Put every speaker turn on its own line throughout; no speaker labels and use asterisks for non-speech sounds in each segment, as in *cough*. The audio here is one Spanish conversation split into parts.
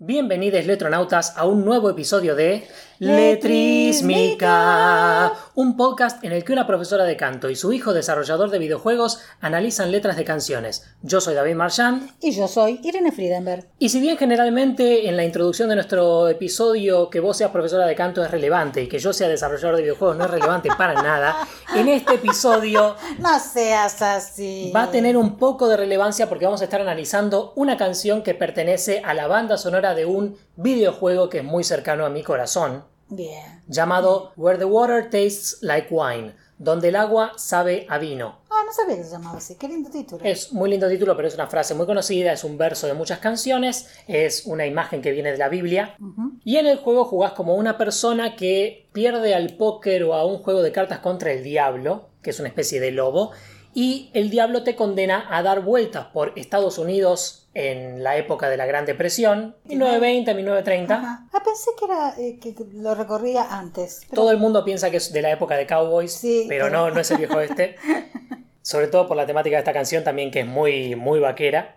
Bienvenidos letronautas a un nuevo episodio de Letrísmica, un podcast en el que una profesora de canto y su hijo desarrollador de videojuegos analizan letras de canciones. Yo soy David Marchand.
Y yo soy Irene Friedenberg.
Y si bien generalmente en la introducción de nuestro episodio que vos seas profesora de canto es relevante y que yo sea desarrollador de videojuegos no es relevante para nada, en este episodio... *laughs*
No seas así.
Va a tener un poco de relevancia porque vamos a estar analizando una canción que pertenece a la banda sonora de un videojuego que es muy cercano a mi corazón.
Bien.
Llamado Where the Water Tastes Like Wine, donde el agua sabe a vino.
Ah, no sabía que se llamaba así. Qué lindo título.
Es muy lindo título, pero es una frase muy conocida, es un verso de muchas canciones, es una imagen que viene de la Biblia. Y en el juego jugás como una persona que pierde al póker o a un juego de cartas contra el diablo, que es una especie de lobo, y el diablo te condena a dar vueltas por Estados Unidos en la época de la Gran Depresión, 1920, 1930.
Ajá. Ah, pensé que era eh, que lo recorría antes. pero-
Todo el mundo piensa que es de la época de Cowboys,
Sí,
pero
pero-
no, no es el viejo este. *laughs* Sobre todo por la temática de esta canción también que es muy, muy vaquera.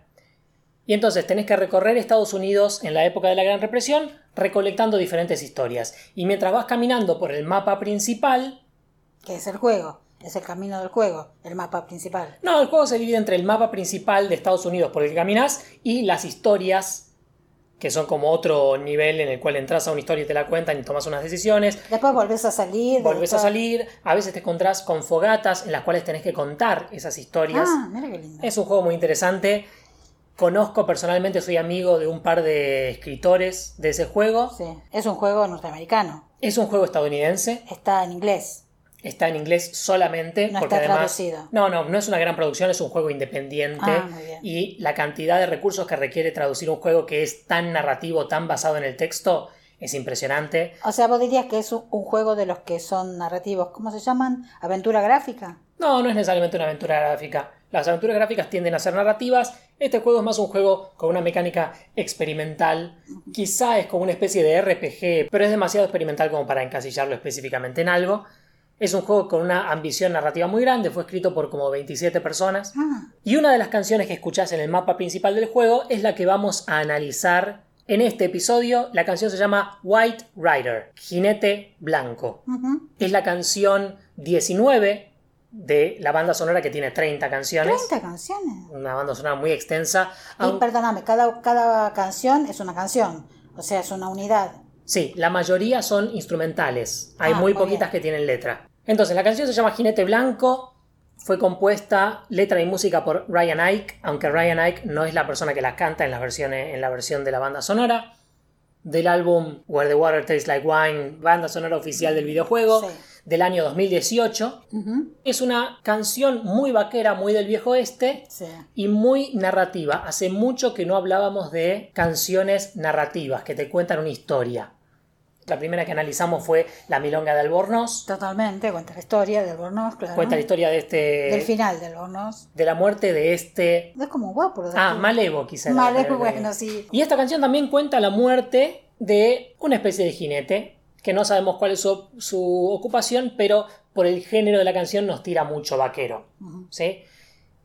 Y entonces tenés que recorrer Estados Unidos en la época de la Gran Represión recolectando diferentes historias. Y mientras vas caminando por el mapa principal,
Que es el juego. Es el camino del juego. El mapa principal.
no, el juego se divide entre el mapa principal de Estados Unidos por el que caminás y las historias, que son como otro nivel en el cual entras a una historia y te la cuentan y tomas unas decisiones.
Después volvés a salir.
Volvés a salir, a veces te encontrás con fogatas en las cuales tenés que contar esas historias.
Ah, mira qué lindo.
Es un juego muy interesante. Conozco personalmente, soy amigo de un par de escritores de ese juego.
Sí. Es un juego norteamericano.
Es un juego estadounidense,
Está en inglés.
Está en inglés solamente.
No
porque
está
además,
traducido.
No, no, no es una gran producción, es un juego independiente.
Ah, muy bien.
Y la cantidad de recursos que requiere traducir un juego que es tan narrativo, tan basado en el texto, es impresionante.
O sea, vos dirías que es un, un juego de los que son narrativos. ¿Cómo se llaman? ¿Aventura gráfica?
No, no es necesariamente una aventura gráfica. Las aventuras gráficas tienden a ser narrativas. Este juego es más un juego con una mecánica experimental. Quizá es como una especie de RPG, pero es demasiado experimental como para encasillarlo específicamente en algo. Es un juego con una ambición narrativa muy grande, fue escrito por como 27 personas.
Ah,
Y una de las canciones que escuchás en el mapa principal del juego es la que vamos a analizar en este episodio. La canción se llama White Rider, Jinete Blanco. Es la canción 19 de la banda sonora que tiene 30 canciones.
30 canciones.
Una banda sonora muy extensa.
Y
aun-
perdóname, cada, cada canción es una canción. O sea, es una unidad.
Sí, la mayoría son instrumentales. Hay
Ah,
muy
muy
poquitas
bien.
que tienen letra. Entonces, la canción se llama Jinete Blanco. Fue compuesta letra y música por Ryan Ike, aunque Ryan Ike no es la persona que la canta en, las versiones, en la versión de la banda sonora. Del álbum Where the Water Tastes Like Wine, banda sonora oficial del videojuego,
Sí.
del año 2018.
Ujú.
Es una canción muy vaquera, muy del viejo este
Sí.
y muy narrativa. Hace mucho que no hablábamos de canciones narrativas que te cuentan una historia. La primera que analizamos fue La Milonga de Albornoz.
Totalmente, cuenta la historia de Albornoz, claro.
Cuenta la historia de este.
Del final de Albornoz.
de la muerte de este.
Es como guapo. ¿verdad?
Ah, Malevo, quizá.
Malevo, bueno, sí.
Y esta canción también cuenta la muerte de una especie de jinete, que no sabemos cuál es su, su ocupación, pero por el género de la canción nos tira mucho vaquero. ¿sí?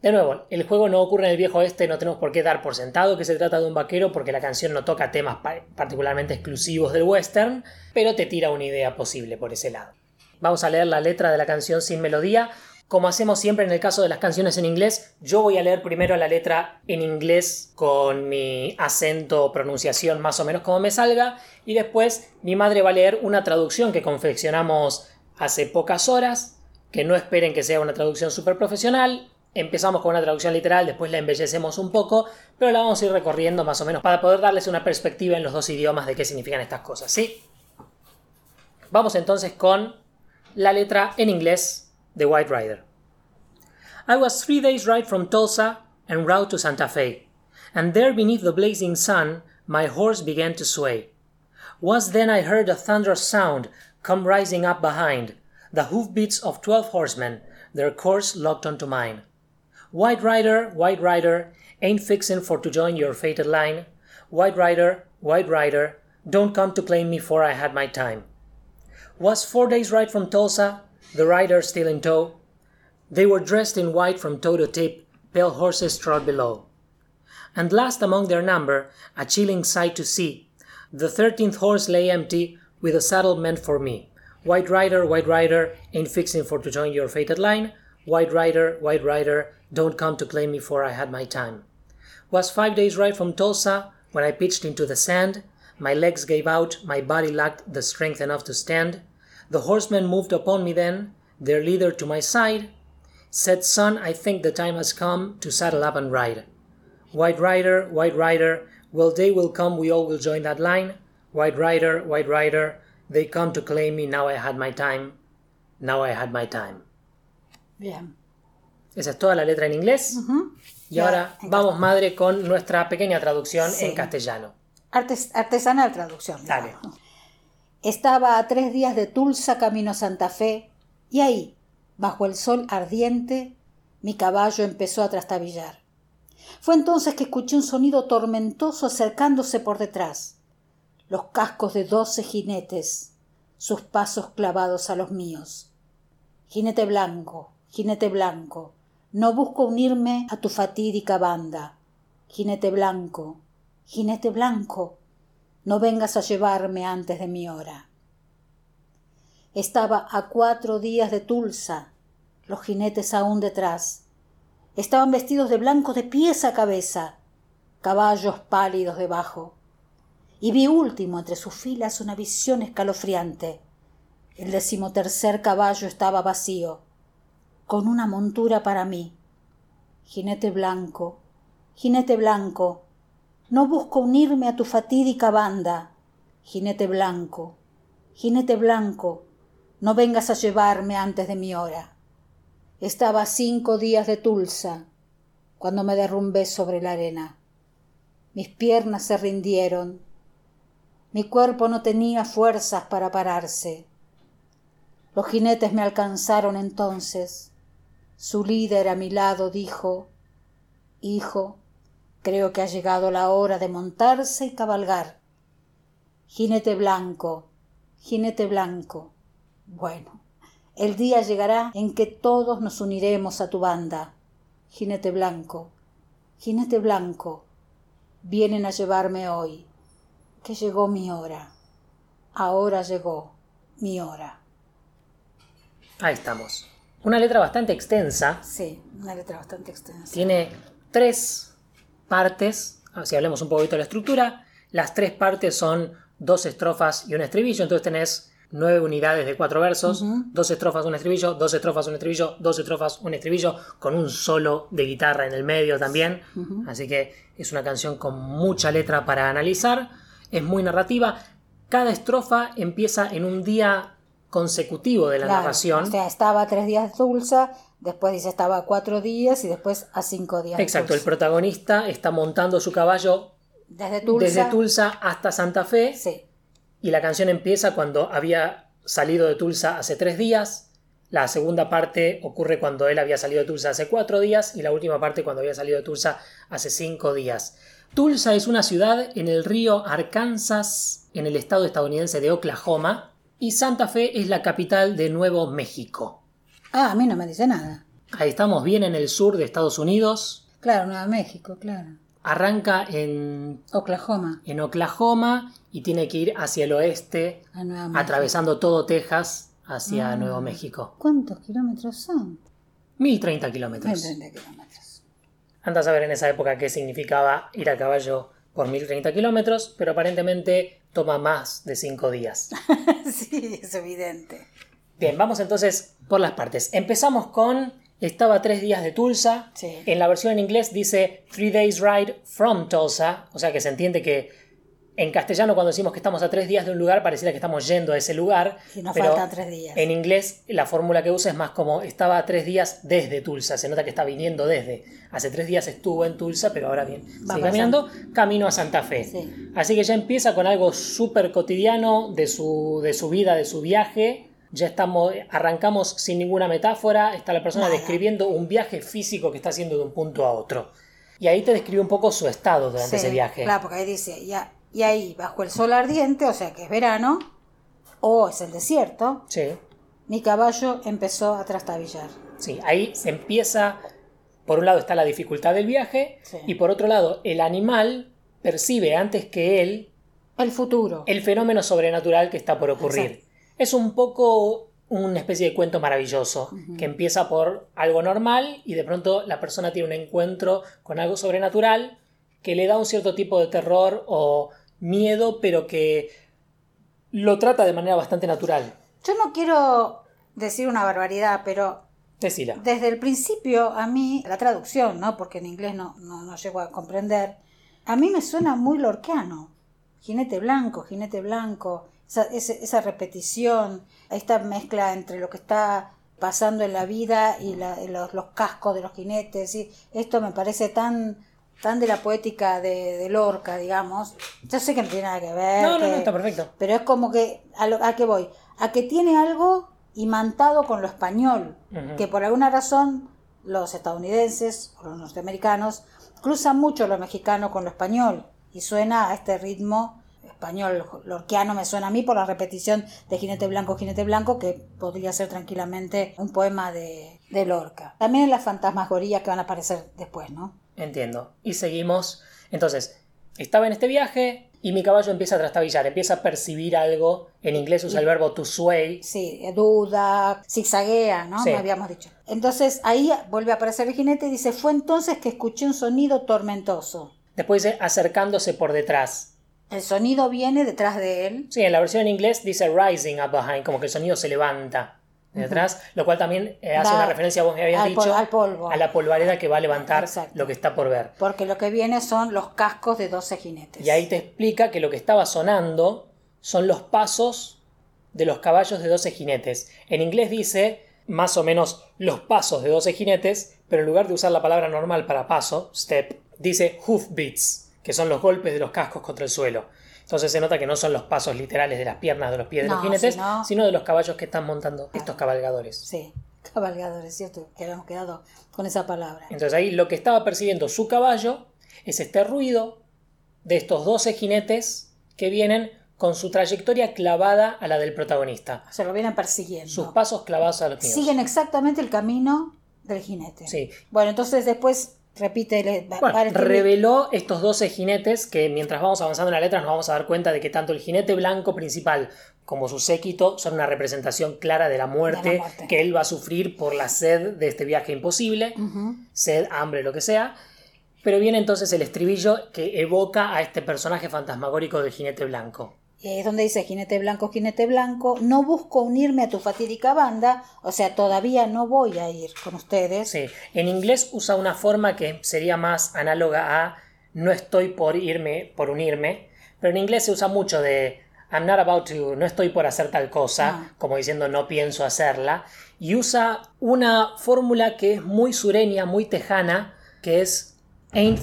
De nuevo, el juego no ocurre en el viejo este, no tenemos por qué dar por sentado que se trata de un vaquero porque la canción no toca temas pa- particularmente exclusivos del western, pero te tira una idea posible por ese lado. Vamos a leer la letra de la canción sin melodía. Como hacemos siempre en el caso de las canciones en inglés, yo voy a leer primero la letra en inglés con mi acento o pronunciación más o menos como me salga, y después mi madre va a leer una traducción que confeccionamos hace pocas horas, que no esperen que sea una traducción súper profesional. Empezamos con una traducción literal, después la embellecemos un poco, pero la vamos a ir recorriendo más o menos para poder darles una perspectiva en los dos idiomas de qué significan estas cosas, ¿sí? Vamos entonces con la letra en inglés de White Rider. I was three days' ride from Tulsa en route to Santa Fe, and there beneath the blazing sun my horse began to sway. Was then I heard a thunderous sound come rising up behind, the hoofbeats of twelve horsemen, their course locked onto mine. White Rider, White Rider, ain't fixin' for to join your fated line. White Rider, White Rider, don't come to claim me for I had my time. Was four days' ride from Tulsa, the rider still in tow. They were dressed in white from toe to tip, pale horses trod below. And last among their number, a chilling sight to see, The thirteenth horse lay empty, with a saddle meant for me. White rider, white rider, ain't fixing for to join your fated line. White rider, white rider, don't come to claim me for I had my time. Was five days' ride from Tulsa when I pitched into the sand. My legs gave out, my body lacked the strength enough to stand. The horsemen moved upon me then, their leader to my side. Said, Son, I think the time has come to saddle up and ride. White rider, white rider, well, day will come, we all will join that line. White rider, white rider, they come to claim me, now I had my time. Now I had my time.
Bien.
Esa es toda la letra en inglés. Y ahora vamos, madre, con nuestra pequeña traducción
Sí.
en castellano.
Artes- artesanal traducción.
Dale.
digamos. Estaba a tres días de Tulsa camino a Santa Fe y ahí, bajo el sol ardiente, mi caballo empezó a trastabillar. Fue entonces que escuché un sonido tormentoso acercándose por detrás. Los cascos de doce jinetes, sus pasos clavados a los míos. Jinete blanco, jinete blanco, no busco unirme a tu fatídica banda. Jinete blanco, jinete blanco, no vengas a llevarme antes de mi hora. Estaba a cuatro días de Tulsa, los jinetes aún detrás. Estaban vestidos de blanco de pies a cabeza, caballos pálidos debajo. Y vi último entre sus filas una visión escalofriante. El decimotercer caballo estaba vacío, con una montura para mí. Jinete blanco, jinete blanco, no busco unirme a tu fatídica banda. Jinete blanco, jinete blanco, no vengas a llevarme antes de mi hora. Estaba cinco días de Tulsa cuando me derrumbé sobre la arena. Mis piernas se rindieron. Mi cuerpo no tenía fuerzas para pararse. Los jinetes me alcanzaron entonces. Su líder a mi lado dijo Hijo, creo que ha llegado la hora de montarse y cabalgar. Jinete blanco, jinete blanco. Bueno, el día llegará en que todos nos uniremos a tu banda. Jinete blanco, jinete blanco, vienen a llevarme hoy, que llegó mi hora. Ahora llegó mi hora.
Ahí estamos. Una letra bastante extensa.
Sí, una letra bastante extensa.
Tiene tres partes. Ah, Si hablemos un poquito de la estructura, las tres partes son dos estrofas y un estribillo. Entonces tenés nueve unidades de cuatro versos, dos estrofas, un estribillo, dos estrofas, un estribillo, dos estrofas, un estribillo, con un solo de guitarra en el medio también. Así que es una canción con mucha letra para analizar. Es muy narrativa. Cada estrofa empieza en un día consecutivo de la
Claro,
narración.
O sea, estaba tres días de Tulsa, después dice estaba a cuatro días y después a cinco días.
Exacto, el protagonista está montando su caballo
Desde Tulsa.
desde Tulsa hasta Santa Fe
Sí,
y la canción empieza cuando había salido de Tulsa hace tres días. La segunda parte ocurre cuando él había salido de Tulsa hace cuatro días y la última parte cuando había salido de Tulsa hace cinco días. Tulsa es una ciudad en el río Arkansas, en el estado estadounidense de Oklahoma, y Santa Fe es la capital de Nuevo México.
Ah, a mí no me dice nada.
Ahí estamos bien en el sur de Estados Unidos.
Claro, Nueva México, claro.
Arranca en
Oklahoma,
en Oklahoma y tiene que ir hacia el oeste,
a Nueva México.
atravesando todo Texas hacia
Ah.
Nuevo México.
¿Cuántos kilómetros son?
1030 kilómetros.
30 kilómetros.
Anda a saber en esa época qué significaba ir a caballo por 1030 kilómetros, pero aparentemente toma más de 5 días. *laughs*
sí, es evidente.
Bien, vamos entonces por las partes. Empezamos con estaba tres días de Tulsa.
Sí.
En la versión en inglés dice Three Days Ride from Tulsa, o sea que se entiende que en castellano cuando decimos que estamos a tres días de un lugar pareciera que estamos yendo a ese lugar.
Y nos
pero
faltan tres días.
En inglés la fórmula que usa es más como estaba a tres días desde Tulsa, se nota que está viniendo desde. Hace tres días estuvo en Tulsa, pero ahora bien,
para
caminando camino a Santa Fe.
Sí.
Así que ya empieza con algo súper cotidiano de su, de su vida, de su viaje. Ya estamos, arrancamos sin ninguna metáfora. Está la persona
Nada.
describiendo un viaje físico que está haciendo de un punto a otro. Y ahí te describe un poco su estado durante
Sí,
ese viaje.
Claro, porque ahí dice, ya, y ahí bajo el sol ardiente, o sea que es verano, o es el desierto,
Sí,
mi caballo empezó a trastabillar.
sí. Ahí se empieza. Por un lado está la dificultad del viaje.
Sí.
Y por otro lado, el animal percibe antes que él
El futuro.
el fenómeno sobrenatural que está por ocurrir.
Exacto.
Es un poco una especie de cuento maravilloso que empieza por algo normal y de pronto la persona tiene un encuentro con algo sobrenatural que le da un cierto tipo de terror o miedo, pero que lo trata de manera bastante natural.
Yo no quiero decir una barbaridad, pero
Decila.
desde el principio a mí, la traducción, ¿no? Porque en inglés no, no, no llego a comprender, a mí me suena muy lorquiano. Jinete blanco, jinete blanco, esa, ese- esa repetición, esta mezcla entre lo que está pasando en la vida y la- y los, los cascos de los jinetes. Y esto me parece tan tan de la poética de, de Lorca, digamos. Yo sé que no tiene nada que ver.
No, no,
que-
no, está perfecto.
pero es como que, ¿a, lo- a qué voy? A que tiene algo imantado con lo español, que por alguna razón los estadounidenses o los norteamericanos cruzan mucho lo mexicano con lo español y suena a este ritmo español lorquiano me suena a mí por la repetición de Jinete Blanco, Jinete Blanco, que podría ser tranquilamente un poema de, de Lorca. También en las fantasmagorías que van a aparecer después, ¿no?
Entiendo. Y seguimos. Entonces, estaba en este viaje y mi caballo empieza a trastabillar, empieza a percibir algo. En inglés usa el verbo to sway.
Sí, duda, zigzaguea, ¿no?
Sí.
Me habíamos dicho. Entonces ahí vuelve a aparecer el jinete y dice, fue entonces que escuché un sonido tormentoso.
Después dice acercándose por detrás.
El sonido viene detrás de él.
Sí, en la versión en inglés dice rising up behind, como que el sonido se levanta detrás, lo cual también eh, hace una referencia, vos me habías
al
dicho,
pol- al polvo.
a la polvareda que va a levantar
Exacto.
lo que está por ver.
Porque lo que viene son los cascos de 12 jinetes.
Y ahí te explica que lo que estaba sonando son los pasos de los caballos de 12 jinetes. En inglés dice más o menos los pasos de 12 jinetes, pero en lugar de usar la palabra normal para paso, step, dice hoofbeats, que son los golpes de los cascos contra el suelo. Entonces se nota que no son los pasos literales de las piernas de los pies de los jinetes,
sino-
sino de los caballos que están montando estos cabalgadores.
Sí, cabalgadores, ¿cierto? Que habíamos quedado con esa palabra.
Entonces ahí lo que estaba percibiendo su caballo es este ruido de estos 12 jinetes que vienen con su trayectoria clavada a la del protagonista.
Se lo vienen persiguiendo.
Sus pasos clavados a los míos.
Siguen exactamente el camino del jinete.
Sí.
Bueno, entonces después repite...
Bueno, reveló estos 12 jinetes que mientras vamos avanzando en la letra nos vamos a dar cuenta de que tanto el jinete blanco principal como su séquito son una representación clara de la muerte,
De la muerte.
que él va a sufrir por la sed de este viaje imposible, sed, hambre, lo que sea. Pero viene entonces el estribillo que evoca a este personaje fantasmagórico del jinete blanco.
Es donde dice jinete blanco, jinete blanco, no busco unirme a tu fatídica banda, o sea, todavía no voy a ir con ustedes.
Sí, en inglés usa una forma que sería más análoga a no estoy por irme, por unirme, pero en inglés se usa mucho de I'm not about to, no estoy por hacer tal cosa,
Ah.
como diciendo no pienso hacerla, y usa una fórmula que es muy sureña, muy tejana, que es ain't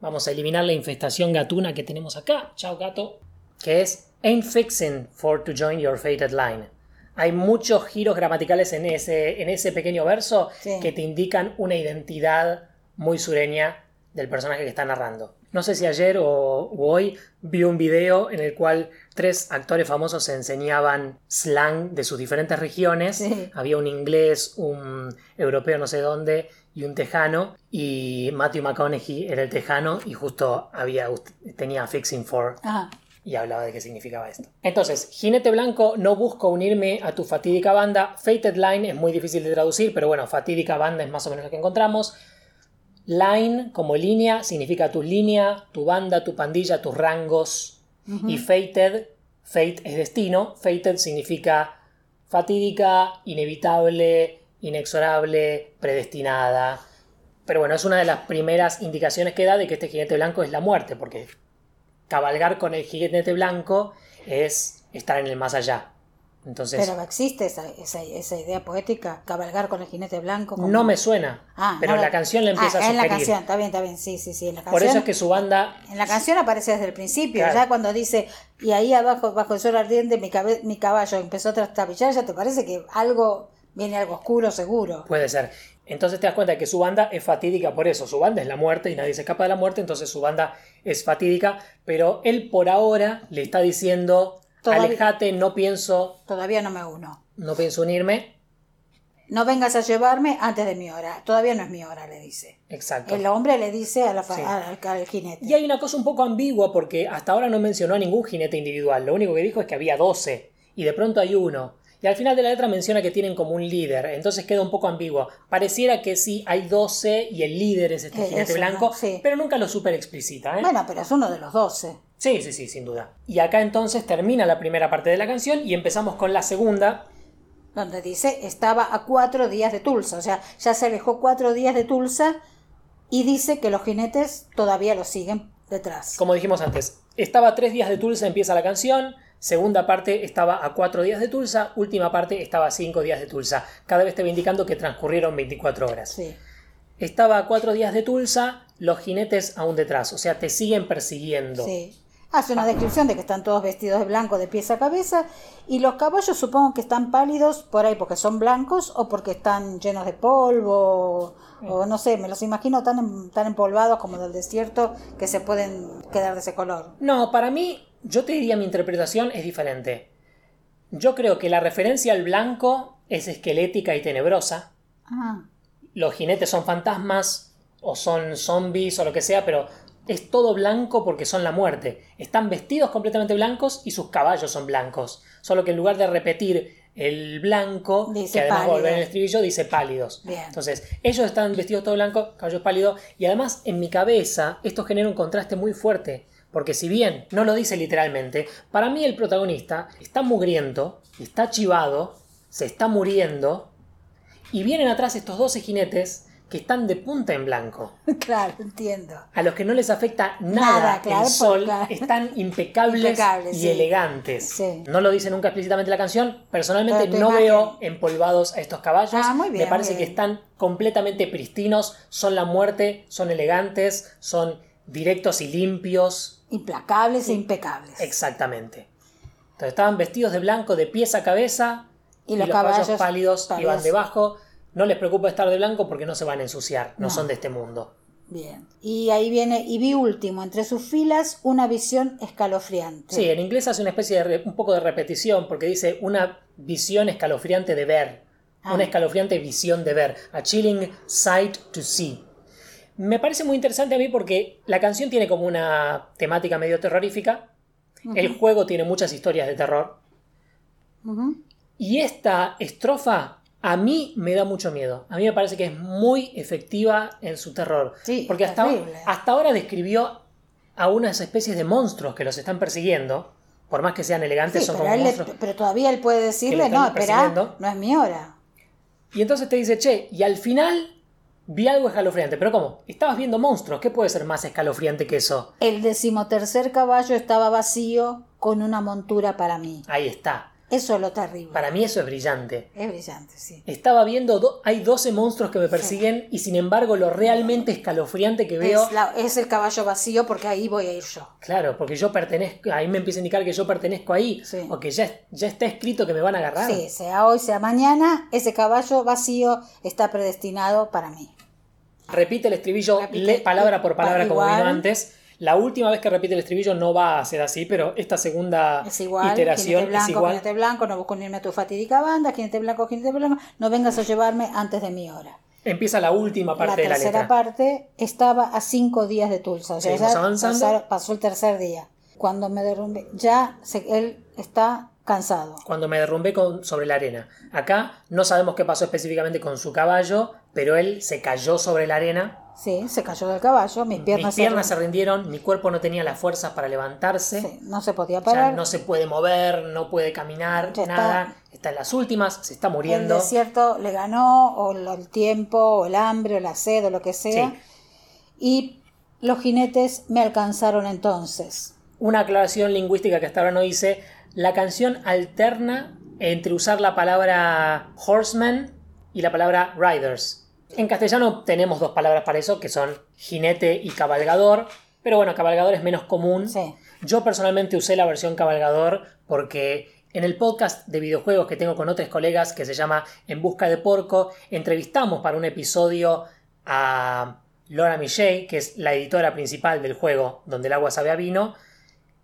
Vamos a eliminar la infestación gatuna que tenemos acá. Chao gato. Que es ain't fixing for to join your fated line. Hay muchos giros gramaticales en ese, en ese pequeño verso
Sí.
que te indican una identidad muy sureña del personaje que está narrando. No sé si ayer o, o hoy vi un video en el cual tres actores famosos se enseñaban slang de sus diferentes regiones.
Sí.
Había un inglés, un europeo no sé dónde y un tejano. Y Matthew McConaughey era el tejano y justo había, tenía fixing for
Ajá.
Y hablaba de qué significaba esto. Entonces, Jinete Blanco, no busco unirme a tu fatídica banda. Fated Line es muy difícil de traducir, pero bueno, fatídica banda es más o menos lo que encontramos. Line, como línea, significa tu línea, tu banda, tu pandilla, tus rangos. Y Fated, Fate es destino. Fated significa fatídica, inevitable, inexorable, predestinada. Pero bueno, es una de las primeras indicaciones que da de que este jinete blanco es la muerte, porque cabalgar con el jinete blanco es estar en el más allá. Entonces,
Pero existe esa, esa, esa idea poética, cabalgar con el jinete blanco. como-
no me suena,
Ah,
pero
no
la canción le empieza
Ah,
a
en la
sugerir.
canción, está bien, está bien, sí, sí, sí. En la
Por eso es que su banda
en la canción aparece desde el principio,
Claro.
ya cuando dice, y ahí abajo, bajo el sol ardiente, mi, cabe- mi caballo empezó a trastabillar, ya te parece que algo, viene algo oscuro seguro.
puede ser. Entonces te das cuenta de que su banda es fatídica por eso. Su banda es la muerte y nadie se escapa de la muerte, entonces su banda es fatídica. Pero él por ahora le está diciendo,
Todavía-
alejate, no pienso,
Todavía no me uno.
no pienso unirme.
no vengas a llevarme antes de mi hora. Todavía no es mi hora, le dice.
Exacto.
El hombre le dice a la
Sí.
al, al jinete.
Y hay una cosa un poco ambigua porque hasta ahora no mencionó a ningún jinete individual. Lo único que dijo es que había 12 y de pronto hay uno. Y al final de la letra menciona que tienen como un líder, entonces queda un poco ambiguo. Pareciera que sí, hay 12 y el líder es este
Eh,
jinete
eso,
blanco, pero nunca lo super explicita. ¿eh?
Bueno, pero es uno de los doce.
Sí, sí, sí, sin duda. Y acá entonces termina la primera parte de la canción y empezamos con la segunda.
donde dice estaba a cuatro días de Tulsa, o sea, ya se alejó cuatro días de Tulsa y dice que los jinetes todavía lo siguen detrás.
Como dijimos antes, estaba a tres días de Tulsa, empieza la canción. Segunda parte estaba a cuatro días de Tulsa. Última parte estaba a cinco días de Tulsa. Cada vez te va indicando que transcurrieron 24 horas.
Sí,
Estaba a cuatro días de Tulsa, los jinetes aún detrás. O sea, te siguen persiguiendo.
sí. Hace una descripción de que están todos vestidos de blanco de pies a cabeza y los caballos supongo que están pálidos por ahí porque son blancos o porque están llenos de polvo o no sé, me los imagino tan, em- tan empolvados como del desierto que se pueden quedar de ese color.
No, para mí, yo te diría mi interpretación es diferente. Yo creo que la referencia al blanco es esquelética y tenebrosa.
Ah,
los jinetes son fantasmas o son zombies o lo que sea, pero es todo blanco porque son la muerte. Están vestidos completamente blancos y sus caballos son blancos. Solo que en lugar de repetir el blanco,
Dice
que además
pálido.
volver en el estribillo, dice pálidos.
Bien.
Entonces, ellos están vestidos todo blanco, caballos pálidos, y además en mi cabeza esto genera un contraste muy fuerte. Porque si bien no lo dice literalmente, para mí el protagonista está mugriento, está chivado, se está muriendo, y vienen atrás estos 12 jinetes que están de punta en blanco. *laughs*
claro, entiendo.
A los que no les afecta nada,
Nada, claro,
el sol, están *laughs* impecables,
Impecables,
y
sí.
elegantes.
Sí.
No lo dice nunca explícitamente la canción. Personalmente no
imagen-
veo empolvados a estos caballos.
Ah, muy bien,
Me parece
muy
que están completamente pristinos, son la muerte, son elegantes, son directos y limpios.
Implacables e impecables.
Exactamente. Entonces estaban vestidos de blanco de pies a cabeza
Y los caballos
pálidos
pálidos.
iban debajo. No les preocupa estar de blanco porque no se van a ensuciar, no,
No.
son de este mundo.
Bien. Y ahí viene, y vi último, entre sus filas, una visión escalofriante.
Sí, en inglés hace una especie de re- un poco de repetición porque dice una visión escalofriante de ver,
Ah.
una escalofriante visión de ver, a chilling sight to see. Me parece muy interesante a mí porque la canción tiene como una temática medio terrorífica, el juego tiene muchas historias de terror y esta estrofa a mí me da mucho miedo. A mí me parece que es muy efectiva en su terror.
Sí,
porque hasta, hasta ahora describió a unas especies de monstruos que los están persiguiendo. Por más que sean elegantes,
Sí,
son como
le-
monstruos.
pero todavía él puede decirle, no, espera,
persiguiendo".
no es mi hora.
Y entonces te dice, che, y al final vi algo escalofriante. Pero ¿cómo? Estabas viendo monstruos. ¿Qué puede ser más escalofriante que eso?
El decimotercer caballo estaba vacío con una montura para mí.
Ahí está.
Eso es lo terrible.
Para mí eso es brillante.
Es brillante, sí.
Estaba viendo, do- hay 12 monstruos que me persiguen y sin embargo lo realmente escalofriante que veo
Es, la- es el caballo vacío porque ahí voy a ir yo.
Claro, porque yo pertenezco, ahí me empieza a indicar que yo pertenezco ahí,
Sí.
o que ya, ya está escrito que me van a agarrar.
Sí, sea hoy, sea mañana, ese caballo vacío está predestinado para mí.
Repite el estribillo le- palabra por palabra como vino antes. La última vez que repite el estribillo no va a ser así, pero esta segunda
Es igual,
iteración
jinete blanco,
es igual.
jinete blanco, no busco unirme a tu fatídica banda, jinete blanco, jinete blanco, no vengas a llevarme antes de mi hora.
Empieza la última
La
parte de la
tercera
letra.
parte estaba a cinco días de Tulsa, o sea, pasaron- pasó el tercer día. Cuando me derrumbé, ya se- él está cansado.
Cuando me derrumbé con, sobre la arena. Acá no sabemos qué pasó específicamente con su caballo, pero él se cayó sobre la arena.
Sí, se cayó del caballo, mis piernas,
Mis
se
piernas se rindieron, mi cuerpo no tenía las fuerzas para levantarse.
sí, no se podía
Ya
parar.
no se puede mover, no puede caminar,
Ya
nada. Está. en las últimas, se está
el
muriendo.
desierto le ganó, o el tiempo, o el hambre, o la sed, o lo que sea.
Sí.
Y los jinetes me alcanzaron entonces.
Una aclaración lingüística que hasta ahora no hice. La canción alterna entre usar la palabra horseman y la palabra riders. En castellano tenemos dos palabras para eso, que son jinete y cabalgador. Pero bueno, cabalgador es menos común.
Sí.
Yo personalmente usé la versión cabalgador porque en el podcast de videojuegos que tengo con otros colegas que se llama En Busca de Porco, entrevistamos para un episodio a Laura Michelle, que es la editora principal del juego donde el agua sabe a vino.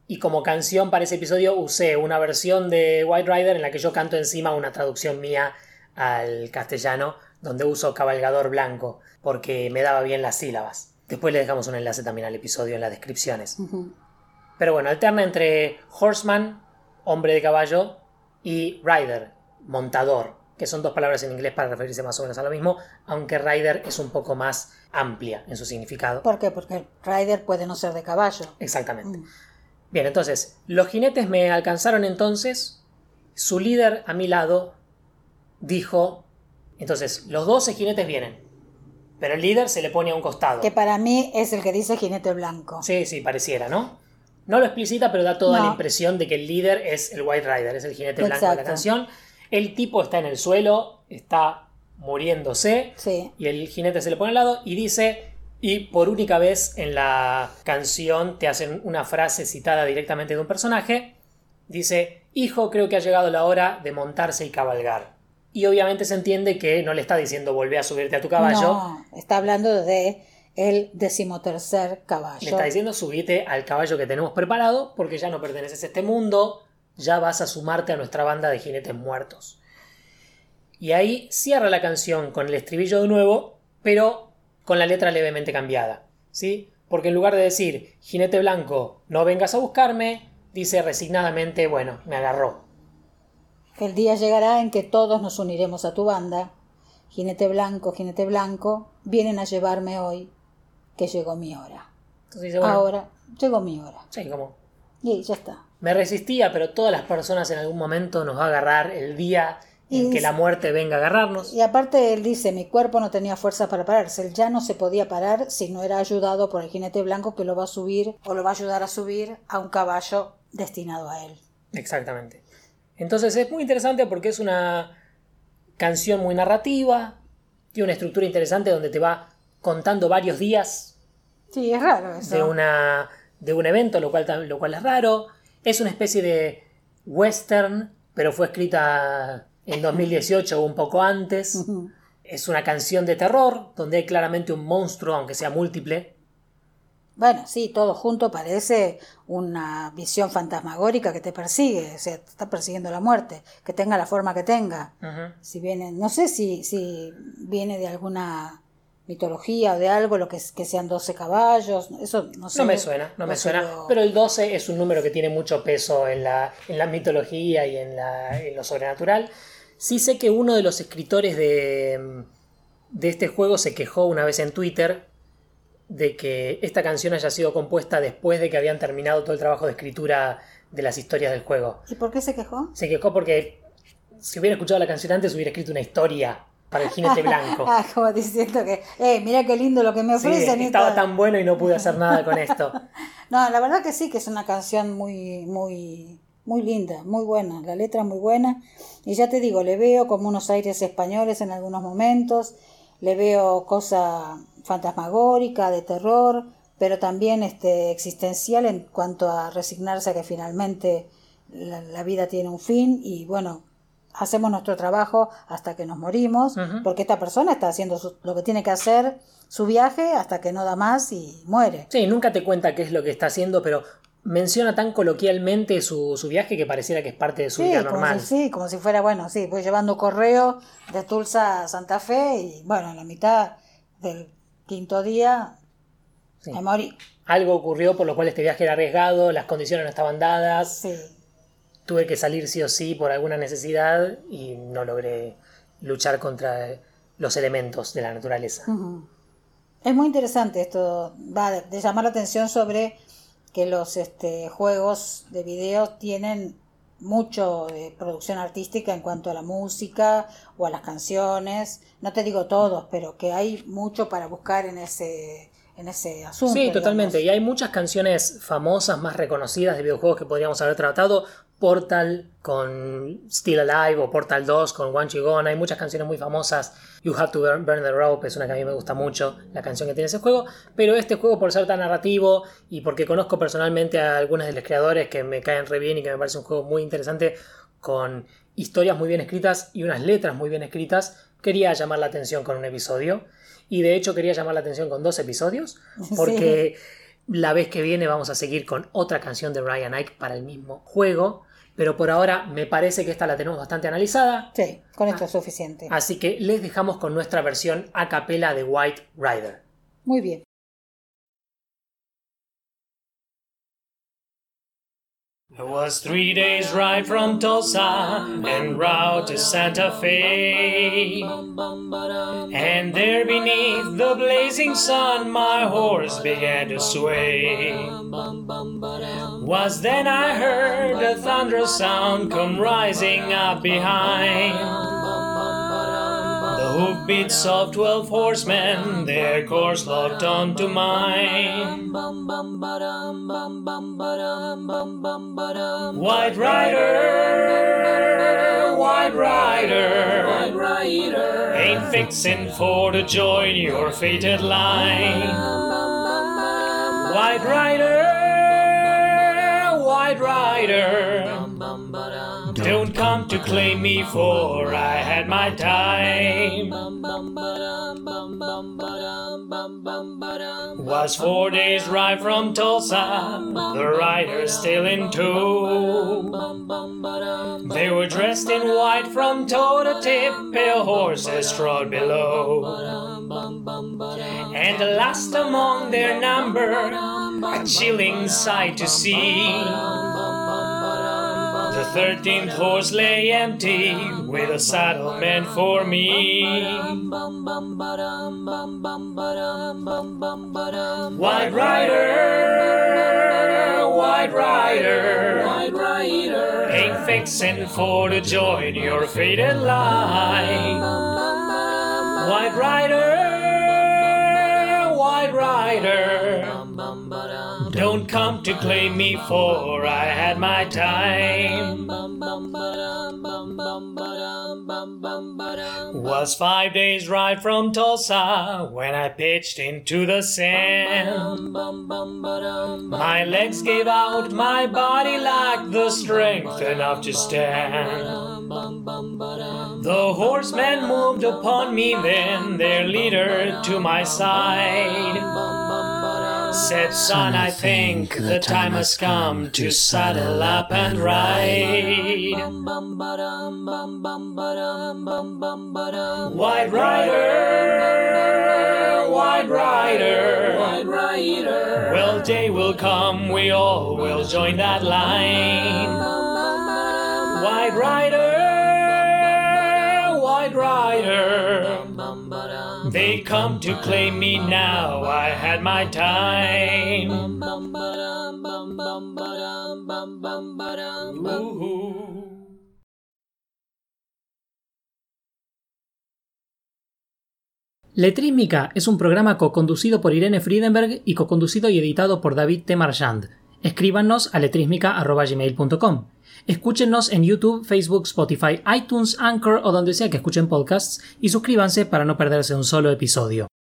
Y como canción para ese episodio usé una versión de White Rider en la que yo canto encima una traducción mía al castellano, donde uso cabalgador blanco, porque me daba bien las sílabas. Después le dejamos un enlace también al episodio en las descripciones. Pero bueno, alterna entre horseman, hombre de caballo, y rider, montador, que son dos palabras en inglés para referirse más o menos a lo mismo, aunque rider es un poco más amplia en su significado.
¿Por qué? Porque rider puede no ser de caballo.
Exactamente. Mm. Bien, entonces, los jinetes me alcanzaron entonces, su líder a mi lado dijo, entonces, los 12 jinetes vienen, pero el líder se le pone a un costado.
Que para mí es el que dice jinete blanco.
Sí, sí, pareciera, ¿no? No lo explicita, pero da toda la impresión de que el líder es el White Rider, es el jinete blanco de la canción. El tipo está en el suelo, está muriéndose, y el jinete se le pone al lado y dice, y por única vez en la canción te hacen una frase citada directamente de un personaje, dice, hijo, creo que ha llegado la hora de montarse y cabalgar. Y obviamente se entiende que no le está diciendo volver a subirte a tu caballo.
No, está hablando de el decimotercer caballo.
Le está diciendo subite al caballo que tenemos preparado porque ya no perteneces a este mundo, ya vas a sumarte a nuestra banda de jinetes muertos. Y ahí cierra la canción con el estribillo de nuevo, pero con la letra levemente cambiada, ¿sí? Porque en lugar de decir jinete blanco, no vengas a buscarme, dice resignadamente, bueno, me agarró.
El día llegará en que todos nos uniremos a tu banda. Jinete blanco, jinete blanco, vienen a llevarme hoy que llegó mi hora. Ahora llegó mi hora.
Sí, como.
Y ya está.
Me resistía, pero todas las personas en algún momento nos va a agarrar el día en que la muerte venga a agarrarnos.
Y aparte él dice, mi cuerpo no tenía fuerza para pararse, él ya no se podía parar si no era ayudado por el jinete blanco que lo va a subir o lo va a ayudar a subir a un caballo destinado a él.
Exactamente. Entonces es muy interesante porque es una canción muy narrativa, tiene una estructura interesante donde te va contando varios días.
Sí, es raro eso.
De, una, de un evento, lo cual, lo cual es raro. Es una especie de western, pero fue escrita en 2018 o un poco antes. *laughs* Es una canción de terror, donde hay claramente un monstruo, aunque sea múltiple.
Bueno, sí, todo junto parece una visión fantasmagórica que te persigue, o sea, te está persiguiendo la muerte, que tenga la forma que tenga. Si viene, no sé si, si viene de alguna mitología o de algo, lo que, que sean 12 caballos, eso no sé.
No me suena, no me suena, pero el 12 es un número que tiene mucho peso en la, en la mitología y en, la, en lo sobrenatural. Sí sé que uno de los escritores de, de este juego se quejó una vez en Twitter de que esta canción haya sido compuesta después de que habían terminado todo el trabajo de escritura de las historias del juego.
¿Y por qué se quejó?
Se quejó porque si hubiera escuchado la canción antes hubiera escrito una historia para el jinete *laughs* blanco.
ah, como diciendo que, eh, mira qué lindo lo que me ofrecen.
Sí, estaba tan bueno y no pude hacer nada con esto. *laughs*
no, la verdad que sí, que es una canción muy, muy, muy linda, muy buena. La letra es muy buena. Y ya te digo, le veo como unos aires españoles en algunos momentos. Le veo cosa fantasmagórica, de terror, pero también este, existencial en cuanto a resignarse a que finalmente la vida tiene un fin y bueno, hacemos nuestro trabajo hasta que nos morimos, porque esta persona está haciendo lo que tiene que hacer, su viaje, hasta que no da más y muere.
Sí, nunca te cuenta qué es lo que está haciendo, pero menciona tan coloquialmente su, viaje que pareciera que es parte de su vida normal.
sí, como si fuera, bueno, sí, voy llevando correo de Tulsa a Santa Fe y bueno, en la mitad del quinto día me morí.
Algo ocurrió por lo cual este viaje era arriesgado, las condiciones no estaban dadas.
Sí
tuve que salir sí o sí por alguna necesidad y no logré luchar contra los elementos de la naturaleza.
Es muy interesante esto, va de, llamar la atención sobre que los este, juegos de video tienen mucho de producción artística en cuanto a la música o a las canciones. No te digo todos, pero que hay mucho para buscar en ese en ese asunto.
Sí, totalmente. Y hay muchas canciones famosas, más reconocidas de videojuegos que podríamos haber tratado. Portal con Still Alive o Portal 2 con One Gone. Hay muchas canciones muy famosas. You Have to Burn, the Rope es una que a mí me gusta mucho, la canción que tiene ese juego. Pero este juego, por ser tan narrativo y porque conozco personalmente a algunos de los creadores que me caen re bien y que me parece un juego muy interesante, con historias muy bien escritas y unas letras muy bien escritas, quería llamar la atención con un episodio. Y de hecho quería llamar la atención con dos episodios, *laughs* porque la vez que viene vamos a seguir con otra canción de Ryan Ike para el mismo juego
pero por ahora me parece que esta la tenemos bastante analizada.
Sí, con esto es suficiente.
Así que les dejamos con nuestra versión a capela de White Rider.
Muy bien.
It was three days' ride from Tulsa en route to Santa Fe. And there beneath the blazing sun, my horse began to sway. Was then I heard a thunderous sound come rising up behind. Hoofbeats of twelve horsemen, their course locked onto mine. White Rider, White Rider, ain't fixin' for to join your fated line. White Rider, White Rider, claim me for I had my time. Was four days' ride from Tulsa, the riders still in tow. They were dressed in white from toe to tip, pale horses trod below. And the last among their number, a chilling sight to see. Thirteenth horse lay empty, with a saddle meant for me. White Rider, White Rider, White Rider, ain't fixin' for to join your faded line. White Rider, White Rider, to claim me for I had my time. Was five days' ride from Tulsa when I pitched into the sand. My legs gave out, my body lacked the strength enough to stand. The horsemen moved upon me then, their leader to my side. Said, son, I think the time has come to saddle up and ride. White Rider, White Rider, White Rider. Well, day will come, we all will join that line. White Rider, White Rider. They come to claim me now, I had my time.
Letrísmica es un programa co-conducido por Irene Friedenberg y co-conducido y editado por David T. Marchand. Escríbanos a letrísmica.gmail.com. Escúchenos en YouTube, Facebook, Spotify, iTunes, Anchor o donde sea que escuchen podcasts y suscríbanse para no perderse un solo episodio.